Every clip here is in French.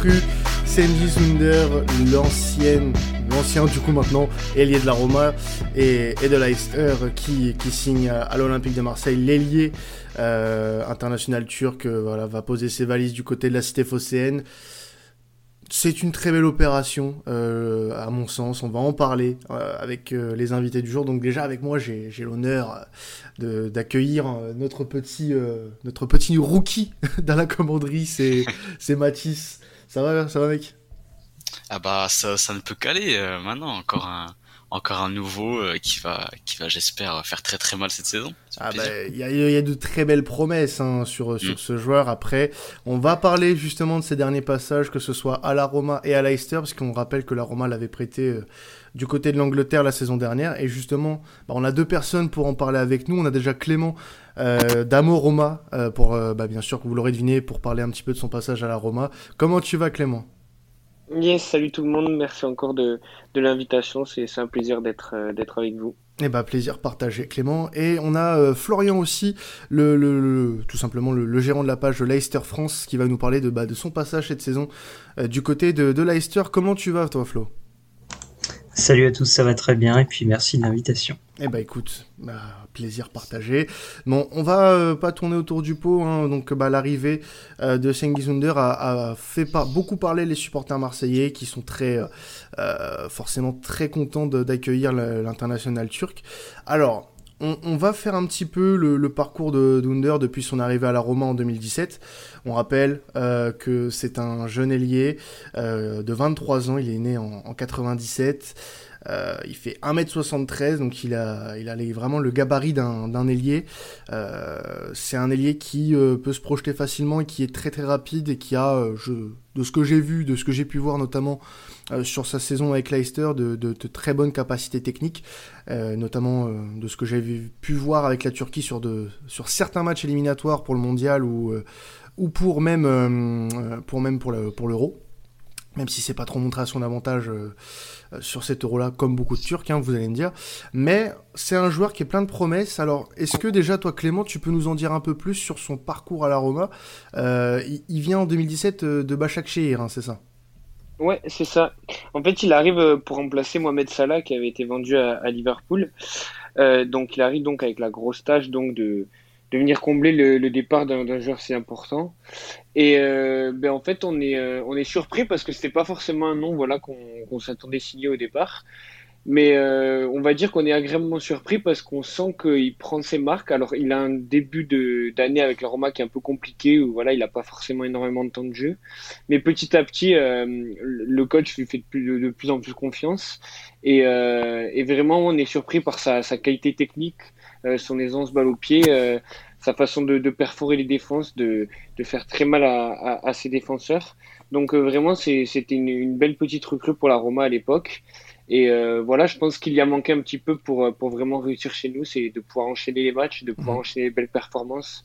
recrue, Sandy Zunder, l'ancienne, l'ancien du coup maintenant, ailier de la Roma et, de Leicester qui, signe à l'Olympique de Marseille, l'ailier euh, international turc, euh, voilà, va poser ses valises du côté de la cité phocéenne. C'est une très belle opération, euh, à mon sens. On va en parler avec les invités du jour. Donc déjà avec moi, j'ai l'honneur d'accueillir notre petit notre petit rookie dans la commanderie. C'est Mathis. Ça va, ça va mec? Ah bah ça, ça ne peut qu'aller maintenant. Encore un encore un nouveau euh, qui va, qui va j'espère faire très très mal cette saison. Ah bah, il y, a, y, a de très belles promesses hein, sur, sur mm. ce joueur. Après, on va parler justement de ces derniers passages, que ce soit à la Roma et à Leicester, parce qu'on rappelle que la Roma l'avait prêté euh, du côté de l'Angleterre la saison dernière. Et justement, bah, on a deux personnes pour en parler avec nous. On a déjà Clément euh, d'Amo Roma, euh, pour, bah, bien sûr, que vous l'aurez deviné, pour parler un petit peu de son passage à la Roma. Comment tu vas Clément? Yes, salut tout le monde. Merci encore de, de l'invitation. C'est un plaisir d'être euh, avec vous. Eh ben, plaisir partagé, Clément. Et on a euh, Florian aussi, le, le, tout simplement le, gérant de la page Leicester France, qui va nous parler de, bah, de son passage cette saison euh, du côté de, de Leicester. Comment tu vas, toi, Flo? Salut à tous, ça va très bien et puis merci de l'invitation. Eh ben écoute, bah, plaisir partagé. Bon, on va euh, pas tourner autour du pot, hein, donc bah, l'arrivée euh, de Sengizunder a, fait beaucoup parler les supporters marseillais qui sont très euh, forcément très contents d'accueillir l'international turc. Alors, on, va faire un petit peu le, parcours de Dunder depuis son arrivée à la Roma en 2017. On rappelle que c'est un jeune ailier de 23 ans, il est né en, en 97. Euh, il fait 1m73, donc il a, il a vraiment le gabarit d'un ailier. Euh, c'est un ailier qui euh, peut se projeter facilement et qui est très très rapide et qui a, de ce que j'ai vu, de ce que j'ai pu voir notamment sur sa saison avec Leicester, de, de, très bonnes capacités techniques, notamment de ce que j'ai pu voir avec la Turquie sur, de, sur certains matchs éliminatoires pour le mondial ou, ou pour même pour même pour l'euro. Même si c'est pas trop montré à son avantage euh, sur cet euro-là, comme beaucoup de Turcs, hein, vous allez me dire. Mais c'est un joueur qui est plein de promesses. Alors, est-ce que déjà, toi, Clément, tu peux nous en dire un peu plus sur son parcours à la Roma? Euh, il, vient en 2017 euh, de Başakşehir, hein, c'est ça? Ouais, c'est ça. En fait, il arrive pour remplacer Mohamed Salah qui avait été vendu à, Liverpool. donc, il arrive donc avec la grosse tâche donc de de venir combler le, départ d'un joueur si important. Et euh, ben en fait, on est, euh, on est surpris parce que c'était pas forcément un nom voilà, qu'on s'attendait signer au départ. Mais euh, on va dire qu'on est agréablement surpris parce qu'on sent qu'il prend ses marques. Alors, il a un début d'année avec le Roma qui est un peu compliqué, où voilà, il n'a pas forcément énormément de temps de jeu. Mais petit à petit, le coach lui fait de plus, en plus confiance. Et, et, vraiment, on est surpris par sa, sa qualité technique, euh, son aisance balle au pied, euh, sa façon de, de, perforer les défenses, de, de faire très mal à, à, à ses défenseurs. Donc euh, vraiment, c'était une, une, belle petite recrue pour la Roma à l'époque. Et euh, voilà, je pense qu'il y a manqué un petit peu pour, pour vraiment réussir chez nous, c'est de pouvoir enchaîner les matchs, de pouvoir mmh. enchaîner les belles performances.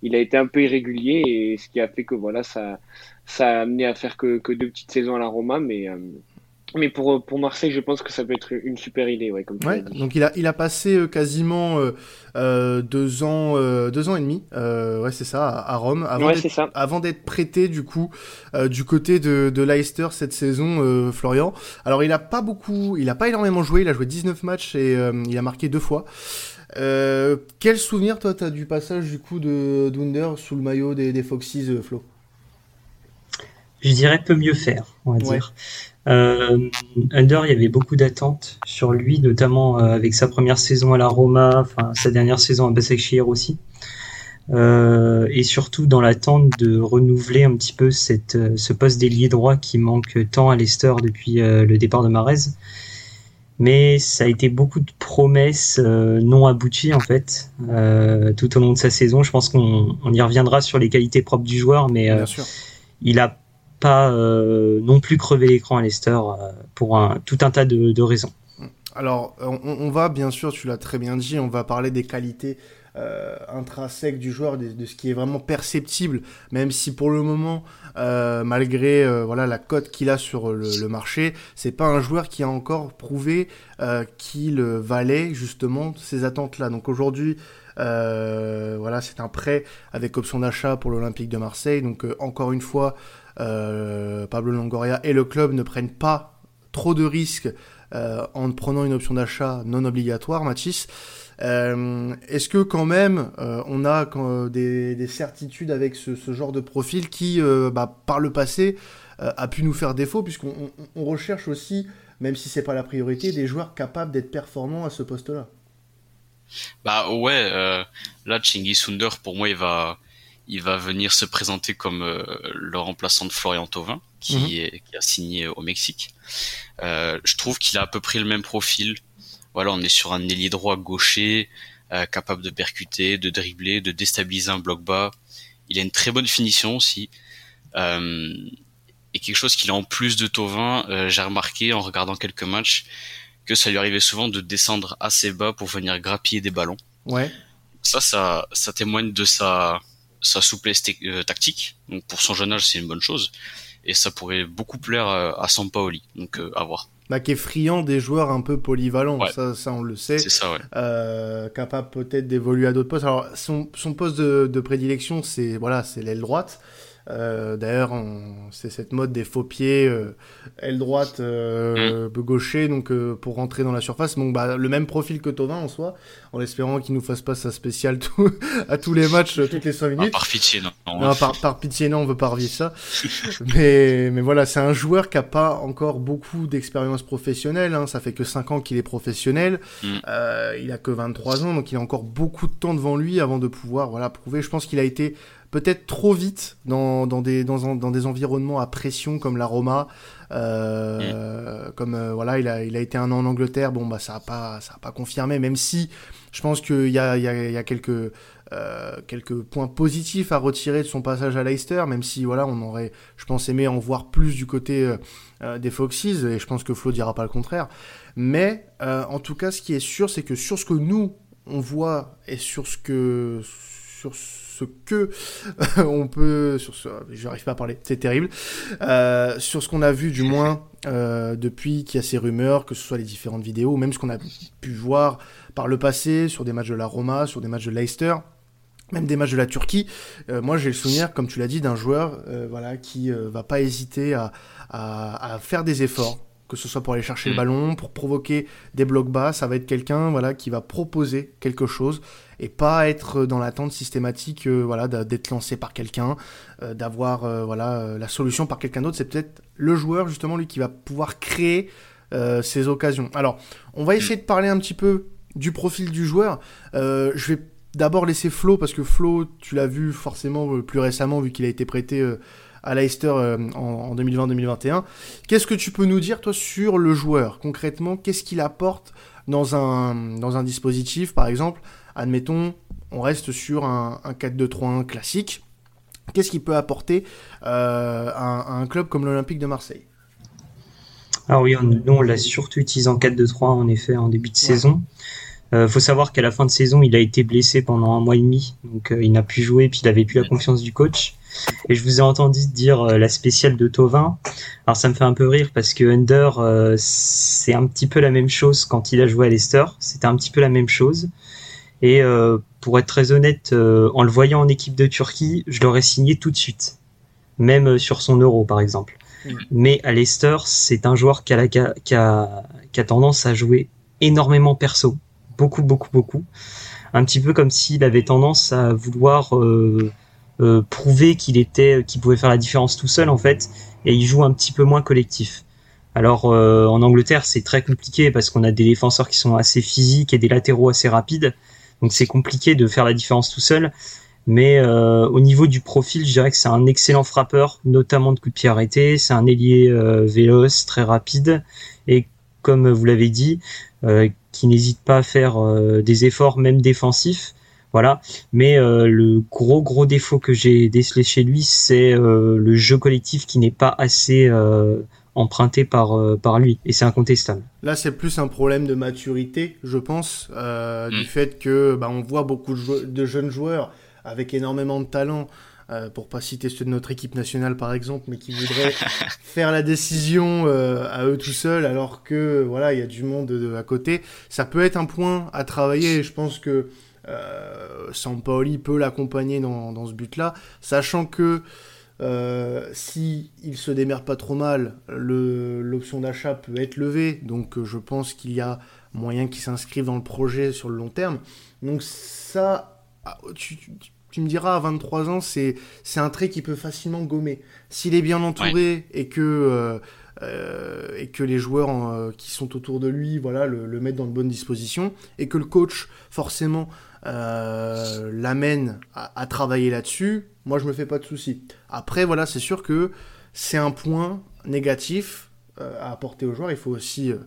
Il a été un peu irrégulier et ce qui a fait que voilà, ça, ça a amené à faire que, que deux petites saisons à la Roma, mais mais pour, pour Marseille, je pense que ça peut être une super idée, ouais, comme ouais, Donc il a, il a passé euh, quasiment euh, euh, deux ans, euh, deux ans et demi, euh, ouais c'est ça, à, Rome, avant ouais, d'être, avant d'être prêté du coup du côté de, de Leicester cette saison, Florian. Alors il a pas beaucoup, il a pas énormément joué, il a joué 19 matchs et il a marqué deux fois. quel souvenir toi t'as du passage du coup de Dunder sous le maillot des, des Foxes, Flo? Je dirais peut mieux faire, on va dire. Euh, Under, il y avait beaucoup d'attentes sur lui, notamment euh, avec sa première saison à la Roma, enfin sa dernière saison à Basaksehir aussi. Euh, et surtout dans l'attente de renouveler un petit peu cette, euh, ce poste d'ailier droit qui manque tant à Leicester depuis euh, le départ de Marez. Mais ça a été beaucoup de promesses non abouties en fait tout au long de sa saison. Je pense qu'on on y reviendra sur les qualités propres du joueur, mais il a pas euh, non plus crever l'écran à Leicester euh, pour un, tout un tas de, raisons. Alors, on, va bien sûr, tu l'as très bien dit, on va parler des qualités euh, intrinsèques du joueur, de, ce qui est vraiment perceptible, même si pour le moment, euh, malgré euh, voilà la cote qu'il a sur le, marché, c'est pas un joueur qui a encore prouvé qu'il valait justement ces attentes-là. Donc aujourd'hui, voilà, c'est un prêt avec option d'achat pour l'Olympique de Marseille. Donc encore une fois, Pablo Longoria et le club ne prennent pas trop de risques euh, en prenant une option d'achat non obligatoire, Mathis. Euh, est-ce que quand même euh, on a des, certitudes avec ce, genre de profil qui, bah, par le passé, a pu nous faire défaut puisqu'on recherche aussi, même si c'est pas la priorité, des joueurs capables d'être performants à ce poste-là? Bah ouais, là Chingy Sunder pour moi il va il va venir se présenter comme le remplaçant de Florian Thauvin qui, mhm. est, qui a signé au Mexique. Euh, je trouve qu'il a à peu près le même profil. Voilà, on est sur un ailier droit gaucher, euh, capable de percuter, de dribbler, de déstabiliser un bloc bas. Il a une très bonne finition aussi. Euh, et quelque chose qu'il a en plus de Tovin, euh, j'ai remarqué en regardant quelques matchs que ça lui arrivait souvent de descendre assez bas pour venir grappiller des ballons. Ouais. Ça, ça, ça témoigne de sa, sa souplesse euh, tactique. Donc pour son jeune âge, c'est une bonne chose et ça pourrait beaucoup plaire euh, à Sampaoli. Donc euh, à voir. Bah, qui est friand des joueurs un peu polyvalents, ça, ça on le sait. C'est ça, ouais. Euh, capable peut-être d'évoluer à d'autres postes. Alors son, son poste de, de prédilection, c'est voilà, c'est l'aile droite. Euh, D'ailleurs, c'est cette mode des faux pieds, euh, aile droite, euh, mm. gaucher, donc euh, pour rentrer dans la surface. Donc, bah, le même profil que Tovin en soi, en espérant qu'il nous fasse pas sa spéciale tout, à tous les matchs, toutes les 5 minutes. par pitié, non. non par, par, pitié, non, on veut pas revivre ça. mais, mais voilà, c'est un joueur qui a pas encore beaucoup d'expérience professionnelle. Hein. Ça fait que 5 ans qu'il est professionnel. Mm. il a que 23 ans, donc il a encore beaucoup de temps devant lui avant de pouvoir voilà prouver. Je pense qu'il a été peut-être trop vite dans, dans, des, dans, dans, des environnements à pression comme la Roma. Euh, mm. Comme euh, voilà, il a, il a été un an en Angleterre. Bon, bah ça a pas, ça a pas confirmé. Même si je pense qu'il y a, il y, a, y a quelques euh, quelques points positifs à retirer de son passage à Leicester, même si voilà, on aurait, je pense, aimé en voir plus du côté des Foxes, et je pense que Flo dira pas le contraire. Mais en tout cas, ce qui est sûr, c'est que sur ce que nous on voit et sur ce que sur ce que on peut, sur ce, j'arrive pas à parler, c'est terrible, euh, sur ce qu'on a vu du moins euh, depuis qu'il y a ces rumeurs, que ce soit les différentes vidéos, même ce qu'on a pu voir par le passé sur des matchs de la Roma, sur des matchs de Leicester même des matchs de la Turquie. Euh, moi, j'ai le souvenir, comme tu l'as dit, d'un joueur, voilà, qui va pas hésiter à, faire des efforts, que ce soit pour aller chercher le mm. ballon, pour provoquer des blocs bas. Ça va être quelqu'un, voilà, qui va proposer quelque chose et pas être dans l'attente systématique euh, voilà d'être lancé par quelqu'un euh, d'avoir euh, voilà la solution par quelqu'un d'autre c'est peut-être le joueur justement lui qui va pouvoir créer ces occasions alors on va essayer de parler un petit peu du profil du joueur je vais d'abord laisser Flo parce que Flo tu l'as vu forcément plus récemment vu qu'il a été prêté à Leicester en, 2020-2021 qu'est-ce que tu peux nous dire toi sur le joueur? Concrètement qu'est-ce qu'il apporte dans un dans un dispositif? Par exemple admettons, on reste sur un, 4-2-3-1 classique. Qu'est-ce qu'il peut apporter euh, à, un club comme l'Olympique de Marseille? Alors oui, on, nous on l'a surtout utilisé en 4-2-3 en effet en début de saison. Il euh, faut savoir qu'à la fin de saison, il a été blessé pendant un mois et demi, donc euh, il n'a pu jouer, puis il n'avait plus la confiance du coach. Et je vous ai entendu dire la spéciale de Tovin. Alors ça me fait un peu rire parce que Under, c'est un petit peu la même chose quand il a joué à Leicester. C'était un petit peu la même chose. Et euh, pour être très honnête, euh, en le voyant en équipe de Turquie, je l'aurais signé tout de suite, même euh, sur son euro par exemple. Mais à Leicester, c'est un joueur qui a, qui, a, qui a, tendance à jouer énormément perso, beaucoup, beaucoup, beaucoup. Un petit peu comme s'il avait tendance à vouloir euh, euh, prouver qu'il était, qu'il pouvait faire la différence tout seul en fait, et il joue un petit peu moins collectif. Alors euh, en Angleterre, c'est très compliqué parce qu'on a des défenseurs qui sont assez physiques et des latéraux assez rapides. Donc c'est compliqué de faire la différence tout seul. Mais au niveau du profil, je dirais que c'est un excellent frappeur, notamment de coups de pied arrêtés. C'est un ailier véloce, très rapide, et comme vous l'avez dit, qui n'hésite pas à faire des efforts même défensifs. Voilà. Mais le gros gros défaut que j'ai décelé chez lui, c'est le jeu collectif qui n'est pas assez emprunté par, euh, par lui, et c'est incontestable. Là, c'est plus un problème de maturité, je pense, euh, du mm. fait que bah, on voit beaucoup de, jeunes joueurs avec énormément de talent, euh, pour pas citer ceux de notre équipe nationale par exemple, mais qui voudraient faire la décision euh, à eux tout seuls, alors que voilà, il y a du monde de, à côté. Ça peut être un point à travailler. Et je pense que euh, Sampaoli peut l'accompagner dans, dans, ce but-là, sachant que euh, si il se démerde pas trop mal, l'option d'achat peut être levée. Donc euh, je pense qu'il y a moyen qu'il s'inscrive dans le projet sur le long terme. Donc ça, ah, tu, me diras à 23 ans, c'est un trait qui peut facilement gommer. S'il est bien entouré et que euh, et que les joueurs qui sont autour de lui, voilà, le, le, mettent dans de bonnes dispositions et que le coach forcément l'amène à, à, travailler là-dessus, moi je me fais pas de soucis. Après, voilà, c'est sûr que c'est un point négatif euh, à apporter aux joueurs. Il faut aussi euh,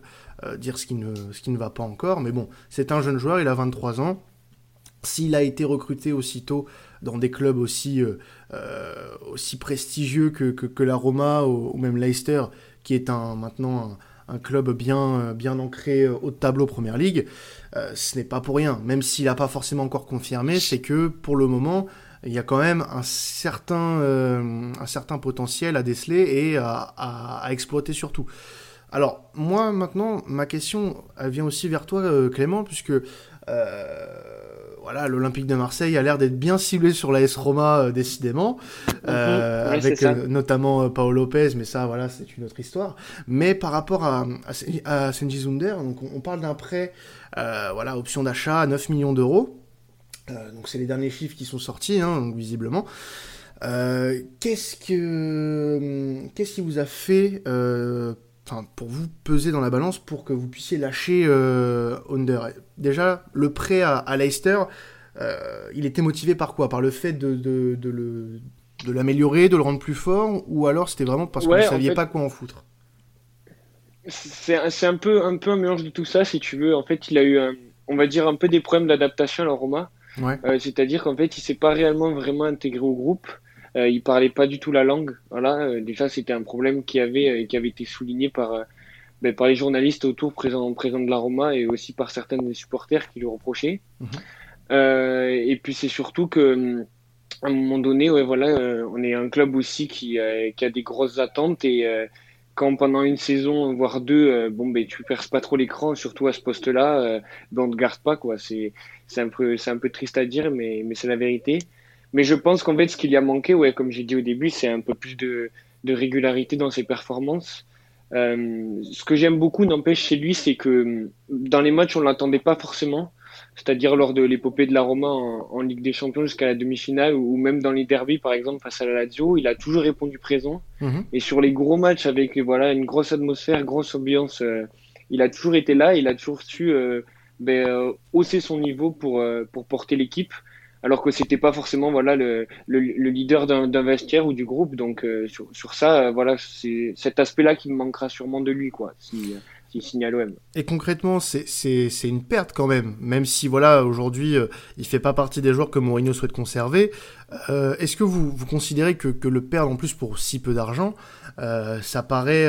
euh, dire ce qui, ne, ce qui ne va pas encore. Mais bon, c'est un jeune joueur, il a 23 ans. S'il a été recruté aussitôt dans des clubs aussi, aussi prestigieux que, que, la Roma ou, même Leicester, qui est un, maintenant un, club bien, bien ancré au tableau Première Ligue, ce n'est pas pour rien. Même s'il n'a pas forcément encore confirmé, c'est que pour le moment, il y a quand même un certain, euh, un certain potentiel à déceler et à, exploiter surtout. Alors, moi, maintenant, ma question, elle vient aussi vers toi, euh, Clément, puisque euh, voilà, l'Olympique de Marseille a l'air d'être bien ciblé sur la S Roma, décidément, mhm. avec notamment Paolo Lopez, mais ça, voilà, c'est une autre histoire. Mais par rapport à, à, Senji Zunder, donc on, on parle d'un prêt, voilà, option d'achat à 9 millions d'euros. Euh, donc c'est les derniers chiffres qui sont sortis, hein, visiblement. Euh, qu'est-ce que qu'est-ce qui vous a fait euh, pour vous peser dans la balance pour que vous puissiez lâcher Under Déjà, le prêt à, Leicester, il était motivé par quoi? Par le fait de, de, de l'améliorer, de le rendre plus fort, ou alors c'était vraiment parce que vous ne saviez pas quoi en foutre? C'est un peu, un peu un mélange de tout ça, si tu veux. En fait, il a eu, on va dire, un peu des problèmes d'adaptation à la Roma. Euh, c'est-à-dire qu'en fait, il s'est pas réellement vraiment intégré au groupe. Euh, il parlait pas du tout la langue. Voilà, euh, déjà c'était un problème qui avait euh, qui avait été souligné par ben, par les journalistes autour présents présents de la Roma et aussi par certains des supporters qui lui reprochaient. Mhm. et puis c'est surtout que à un moment donné, ouais, voilà, on est un club aussi qui, qui a des grosses attentes et quand pendant une saison, voire deux, euh, bon, ben, tu perces pas trop l'écran, surtout à ce poste-là, euh, ben, on te garde pas, quoi. C'est, c'est un peu, c'est un peu triste à dire, mais, mais c'est la vérité. Mais je pense qu'en fait, ce qu'il y a manqué, ouais, comme j'ai dit au début, c'est un peu plus de, de régularité dans ses performances. Euh, ce que j'aime beaucoup, n'empêche, chez lui, c'est que dans les matchs, on l'attendait pas forcément c'est-à-dire lors de l'épopée de la Roma en, Ligue des Champions jusqu'à la demi-finale ou, même dans les derbies par exemple face à la Lazio, il a toujours répondu présent. Mhm. Et sur les gros matchs avec voilà une grosse atmosphère, grosse ambiance, euh, il a toujours été là, il a toujours su euh, ben, euh, hausser son niveau pour pour porter l'équipe. Alors que c'était pas forcément voilà le, le, leader d'un vestiaire ou du groupe, donc sur, sur ça voilà c'est cet aspect-là qui me manquera sûrement de lui quoi. Si, signe l'OM. Et concrètement, c'est une perte quand même, même si voilà aujourd'hui euh, il fait pas partie des joueurs que Mourinho souhaite conserver. Euh, est-ce que vous, considérez que, le perdre en plus pour si peu d'argent, euh, ça paraît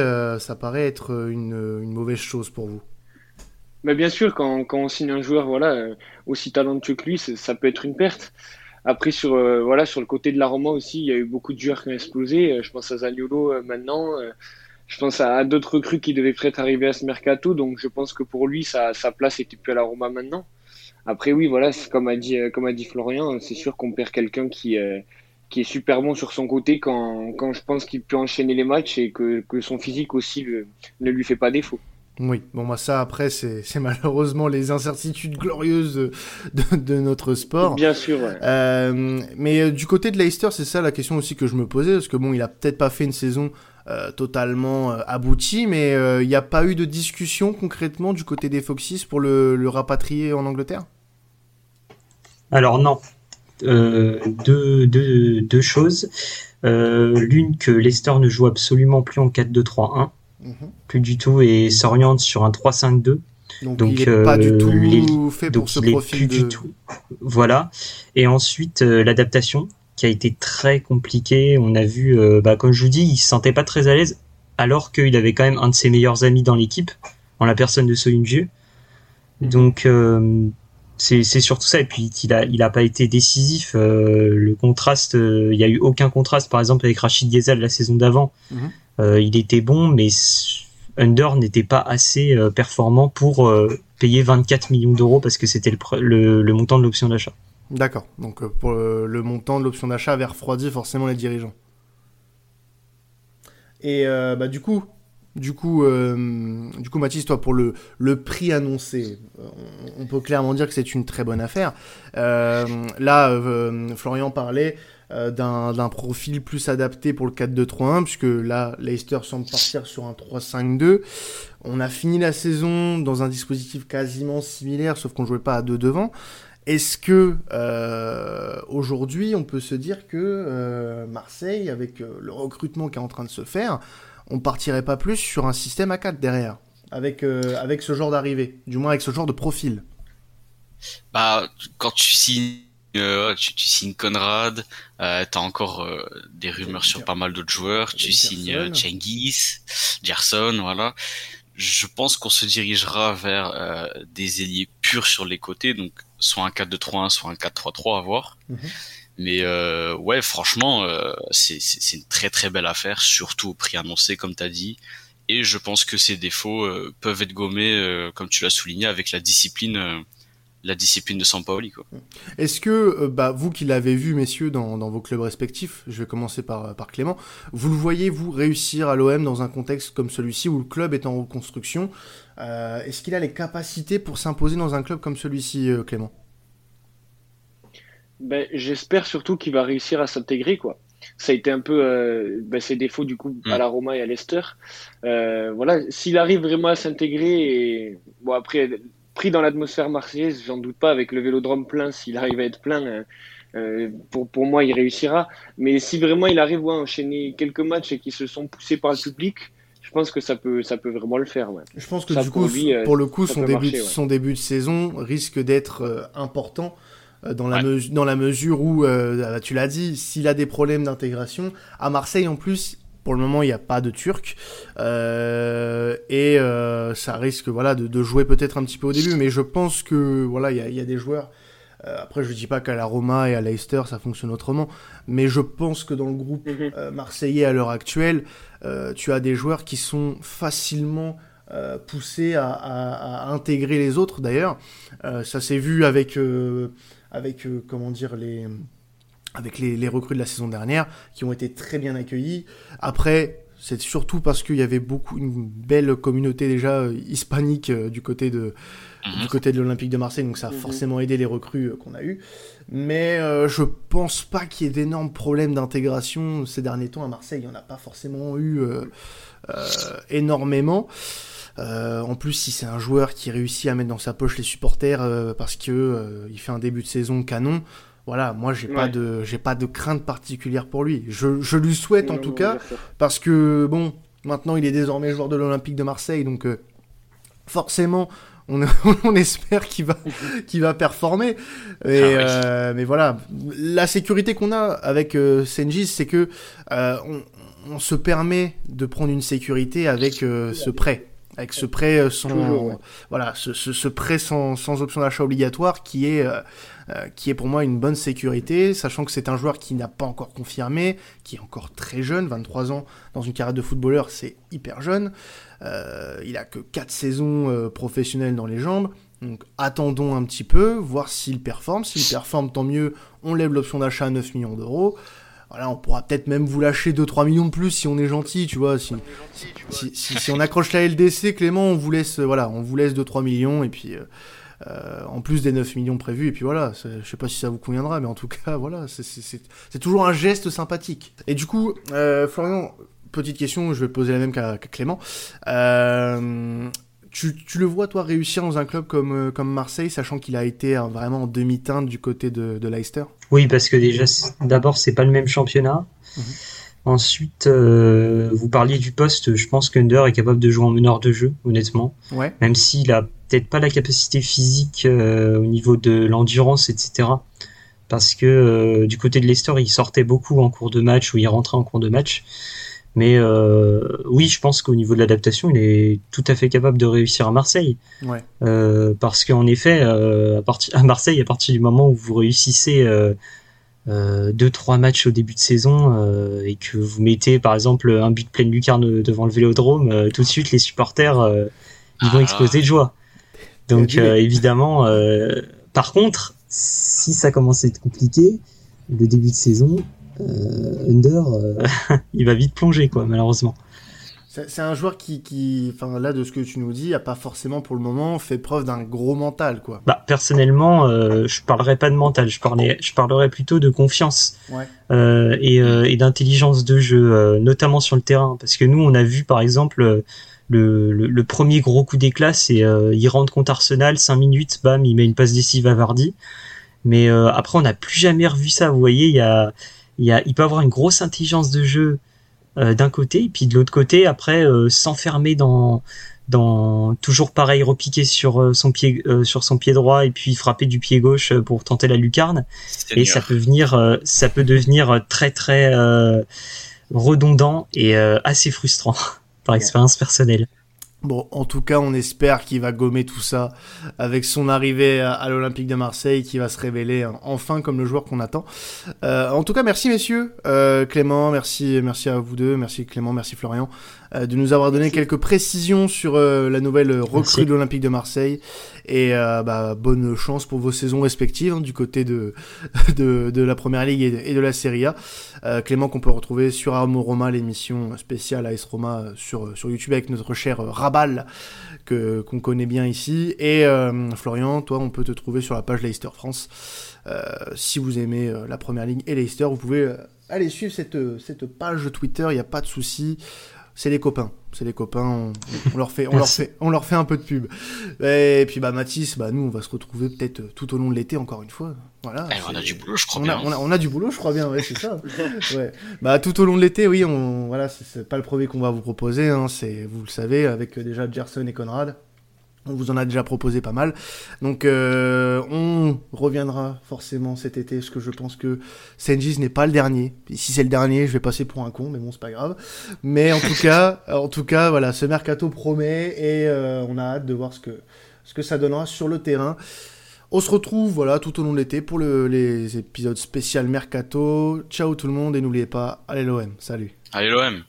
être une, mauvaise chose pour vous? Mais bien sûr, quand, quand, on signe un joueur voilà aussi talentueux que lui, ça peut être une perte. Après sur voilà sur le côté de la Roma aussi, il y a eu beaucoup de joueurs qui ont explosé. Je pense à Zaniolo maintenant je pense à, d'autres recrues qui devaient peut-être arriver à ce mercato, donc je pense que pour lui, sa, place était plus à la Roma maintenant. Après, oui, voilà, comme a dit, comme a dit Florian, c'est sûr qu'on perd quelqu'un qui, euh, qui est super bon sur son côté quand, quand je pense qu'il peut enchaîner les matchs et que, que son physique aussi ne lui fait pas défaut. Oui, bon, moi, ça, après, c'est malheureusement les incertitudes glorieuses de, de, notre sport. Bien sûr, ouais. euh, mais euh, du côté de Leicester, c'est ça la question aussi que je me posais, parce que bon, il a peut-être pas fait une saison euh, totalement euh, abouti, mais il euh, n'y a pas eu de discussion concrètement du côté des Foxes pour le, rapatrier en Angleterre? Alors non. Deux, deux, deux, choses. L'une que Leicester ne joue absolument plus en 4-2-3-1, plus du tout, et s'oriente sur un 3-5-2. Donc, il n'est pas du tout fait pour ce profil. Plus du tout. Voilà. Et ensuite, l'adaptation qui a été très compliqué. On a vu, euh, bah, comme je vous dis, il se sentait pas très à l'aise alors qu'il avait quand même un de ses meilleurs amis dans l'équipe, en la personne de Soyunju. Mhm. Donc euh, c'est surtout ça. Et puis il a il a pas été décisif. Euh, le contraste, il y a eu aucun contraste. Par exemple avec Rachid Ghezal la saison d'avant, mhm. Il était bon, mais Under n'était pas assez performant pour payer 24 millions d'euros parce que c'était le, montant de l'option d'achat. D'accord. Donc le montant de l'option d'achat avait refroidi forcément les dirigeants. Et euh, bah, du coup, du coup, euh, du coup, Mathis, toi, pour le, prix annoncé, on, peut clairement dire que c'est une très bonne affaire. Euh, là, Florian parlait d'un profil plus adapté pour le 4-2-3-1, puisque là, Leicester semble partir sur un 3-5-2. On a fini la saison dans un dispositif quasiment similaire, sauf qu'on jouait pas à deux devant. Est-ce que euh, aujourd'hui on peut se dire que euh, Marseille, avec euh, le recrutement qui est en train de se faire, on partirait pas plus sur un système à 4 derrière, avec, avec ce genre d'arrivée, du moins avec ce genre de profil? Bah, quand tu signes, tu, signes Conrad, t'as encore des rumeurs sur pas mal d'autres joueurs, tu signes Cengiz, Gerson, voilà je pense qu'on se dirigera vers euh, des ailiers purs sur les côtés, donc soit un 4-2-3-1, soit un 4-3-3 à voir. Mhm. Mais euh, ouais, franchement, euh, c'est une très très belle affaire, surtout au prix annoncé, comme tu as dit. Et je pense que ces défauts peuvent être gommés, comme tu l'as souligné, avec la discipline la discipline de Sampaoli. Est-ce que, euh, bah, vous qui l'avez vu, messieurs, dans, vos clubs respectifs, je vais commencer par, par Clément, vous le voyez, vous, réussir à l'OM dans un contexte comme celui-ci où le club est en reconstruction euh, Est-ce qu'il a les capacités pour s'imposer dans un club comme celui-ci, euh, Clément? Ben, J'espère surtout qu'il va réussir à s'intégrer, quoi ça a été un peu ben, ses défauts du coup à mm. la Roma et à Leicester. voilà, s'il arrive vraiment à s'intégrer et bon après pris dans l'atmosphère marseillaise, j'en doute pas, avec le vélodrome plein, s'il arrive à être plein, euh, euh, pour, pour moi, il réussira. Mais si vraiment il arrive à enchaîner quelques matchs et qui se sont poussés par le public, je pense que ça peut, ça peut vraiment le faire. Je pense que du coup, euh, pour le coup, son début, son début de saison risque d'être important dans la, dans la mesure où, tu l'as dit, s'il a des problèmes d'intégration, à Marseille en plus, pour le moment, il n'y a pas de Turc. Euh, et euh, ça risque voilà, de, jouer peut-être un petit peu au début. Mais je pense que voilà, il y a, des joueurs. Euh, après, je ne dis pas qu'à la Roma et à Leicester, ça fonctionne autrement. Mais je pense que dans le groupe mhm. marseillais à l'heure actuelle, tu as des joueurs qui sont facilement poussés à, intégrer les autres. D'ailleurs, ça s'est vu avec, avec comment dire, les avec les, recrues de la saison dernière, qui ont été très bien accueillis. Après, c'est surtout parce qu'il y avait beaucoup une belle communauté déjà euh, hispanique euh, du côté de du mhm. côté de l'Olympique de Marseille, donc ça a mhm. forcément aidé les recrues euh, qu'on a eues. Mais je pense pas qu'il y ait d'énormes problèmes d'intégration ces derniers temps à Marseille. Il n'y en a pas forcément eu énormément. en plus, si c'est un joueur qui réussit à mettre dans sa poche les supporters parce que il fait un début de saison canon, voilà, moi j'ai pas de j'ai pas de crainte particulière pour lui. Je, lui souhaite en tout cas parce que bon, maintenant il est désormais joueur de l'Olympique de Marseille, donc euh, forcément on, on espère qu'il va qu'il va performer. Et, ah euh, mais voilà, la sécurité qu'on a avec euh, Senji, c'est que on, se permet de prendre une sécurité avec ce prêt avec ce prêt sans voilà ce, ce, prêt sans, sans option d'achat obligatoire qui est euh, qui est pour moi une bonne sécurité, sachant que c'est un joueur qui n'a pas encore confirmé, qui est encore très jeune, 23 ans dans une carrière de footballeur, c'est hyper jeune. Euh, il a que 4 saisons euh, professionnelles dans les jambes. Donc attendons un petit peu, voir s'il performe. S'il performe, tant mieux, on lève l'option d'achat à 9 millions d'euros. Voilà, on pourra peut-être même vous lâcher 2-3 millions de plus si on est gentil, tu vois. Si, si, on accroche la LDC, Clément, on vous laisse, voilà, on vous laisse 2-3 millions et puis, euh, en plus des 9 millions prévus. Et puis voilà, je sais pas si ça vous conviendra, mais en tout cas, voilà, c'est toujours un geste sympathique. Et du coup, euh, Florian, petite question, je vais poser la même qu'à Clément. Euh, tu, le vois, toi, réussir dans un club comme, comme Marseille, sachant qu'il a été vraiment en demi-teinte du côté de, Leicester? Oui, parce que déjà, d'abord, c'est pas le même championnat. Mhm. Ensuite, euh, vous parliez du poste. Je pense qu'Under est capable de jouer en meneur de jeu, honnêtement. Ouais. Même s'il a peut-être pas la capacité physique euh, au niveau de l'endurance, etc. Parce que euh, du côté de Leicester, il sortait beaucoup en cours de match ou il rentrait en cours de match. Mais euh, oui, je pense qu'au niveau de l'adaptation, il est tout à fait capable de réussir à Marseille. Ouais. Euh, parce qu'en effet, euh, à, partir, à Marseille, à partir du moment où vous réussissez euh, euh, deux trois matchs au début de saison euh, et que vous mettez par exemple un but pleine lucarne devant le Vélodrome, euh, tout de suite les supporters euh, ils vont Ah. exploser de joie. Donc euh, évidemment, euh, par contre, si ça commence à être compliqué, le début de saison, Under, euh, il va vite plonger quoi, malheureusement. C'est un joueur qui, qui, enfin là de ce que tu nous dis, a pas forcément pour le moment fait preuve d'un gros mental quoi. Bah personnellement, euh, je parlerai pas de mental, je parlais, je parlerai plutôt de confiance Ouais. euh, et, euh, et d'intelligence de jeu, euh, notamment sur le terrain, parce que nous on a vu par exemple euh, le, le, le premier gros coup d'éclat, c'est euh, il rentre contre Arsenal, 5 minutes, bam, il met une passe décisive à Vardy, mais euh, après on n'a plus jamais revu ça. Vous voyez, il y a, il y a, il peut avoir une grosse intelligence de jeu euh, d'un côté, et puis de l'autre côté, après euh, s'enfermer dans dans toujours pareil repiquer sur euh, son pied euh, sur son pied droit et puis frapper du pied gauche euh, pour tenter la lucarne. Et ça peut venir euh, ça peut devenir très très euh, redondant et euh, assez frustrant par expérience personnelle. Bon, en tout cas, on espère qu'il va gommer tout ça avec son arrivée à, l'Olympique de Marseille, qui va se révéler hein, enfin comme le joueur qu'on attend. Euh, en tout cas, merci messieurs, Euh, Clément, merci, merci à vous deux, merci Clément, merci Florian, de nous avoir donné quelques précisions sur euh, la nouvelle recrue Merci. de l'Olympique de Marseille. Et euh, bah, bonne chance pour vos saisons respectives hein, du côté de, de, de la Première Ligue et de, et de la Serie A. Euh, Clément qu'on peut retrouver sur Armo Roma, l'émission spéciale AS Roma euh, sur, sur YouTube avec notre cher euh, Rabal que qu'on connaît bien ici. Et euh, Florian, toi, on peut te trouver sur la page Leicester France. Euh, si vous aimez euh, la Première Ligue et Leicester, vous pouvez euh, aller suivre cette, euh, cette page Twitter, il n'y a pas de souci. C'est les copains, c'est les copains, on, on leur fait, on leur Merci. fait, on leur fait un peu de pub. Et puis bah Mathis, bah nous on va se retrouver peut-être euh, tout au long de l'été encore une fois. Voilà. Eh, on a du boulot, je crois on bien. a, on, a, on a du boulot, je crois bien, ouais, c'est ça. ouais. Bah, tout au long de l'été, oui, on, voilà, c'est- pas le premier qu'on va vous proposer, hein, c'est, vous le savez, avec euh, déjà Gerson et Conrad. On vous en a déjà proposé pas mal. Donc, euh, on reviendra forcément cet été, parce que je pense que Senjis n'est pas le dernier. Et si c'est le dernier, je vais passer pour un con, mais bon, c'est pas grave. Mais en tout cas, en tout cas, voilà, ce mercato promet et euh, on a hâte de voir ce que, ce que ça donnera sur le terrain. On se retrouve voilà tout au long de l'été pour le- les épisodes spécial mercato. Ciao tout le monde et n'oubliez pas, allez l'OM, salut. Allez l'OM.